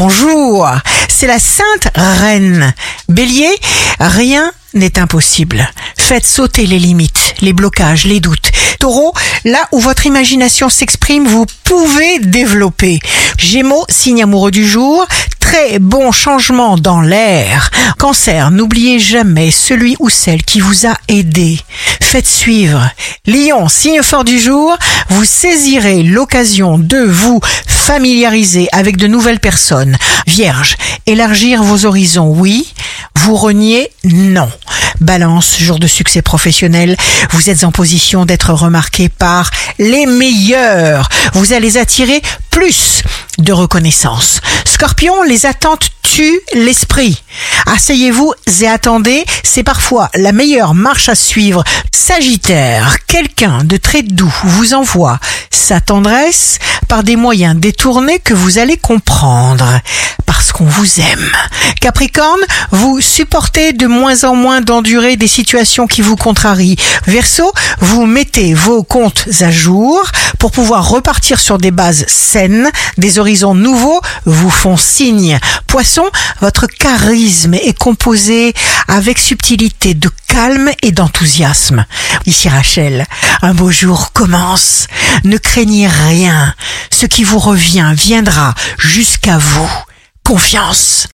bonjour. C'est la Sainte Reine. Bélier, rien n'est impossible. Faites sauter les limites, les blocages, les doutes. Taureau, là où votre imagination s'exprime, vous pouvez développer. Gémeaux, signe amoureux du jour, très bon changement dans l'air. Cancer, n'oubliez jamais celui ou celle qui vous a aidé. Faites suivre. Lion, signe fort du jour, vous saisirez l'occasion de vous familiariser avec de nouvelles personnes. Vierge, élargir vos horizons, oui. Vous reniez, non. Balance, jour de succès professionnel, vous êtes en position d'être remarqué par les meilleurs. Vous allez attirer plus de reconnaissance. Scorpion, les attentes tuent l'esprit. Asseyez-vous et attendez, c'est parfois la meilleure marche à suivre. Sagittaire, quelqu'un de très doux vous envoie sa tendresse par des moyens détournés que vous allez comprendre vous aime. Capricorne, vous supportez de moins en moins d'endurer des situations qui vous contrarient. Verseau, vous mettez vos comptes à jour pour pouvoir repartir sur des bases saines, des horizons nouveaux vous font signe. Poisson, votre charisme est composé avec subtilité de calme et d'enthousiasme. Ici Rachel, un beau jour commence. Ne craignez rien. Ce qui vous revient viendra jusqu'à vous. Confiance.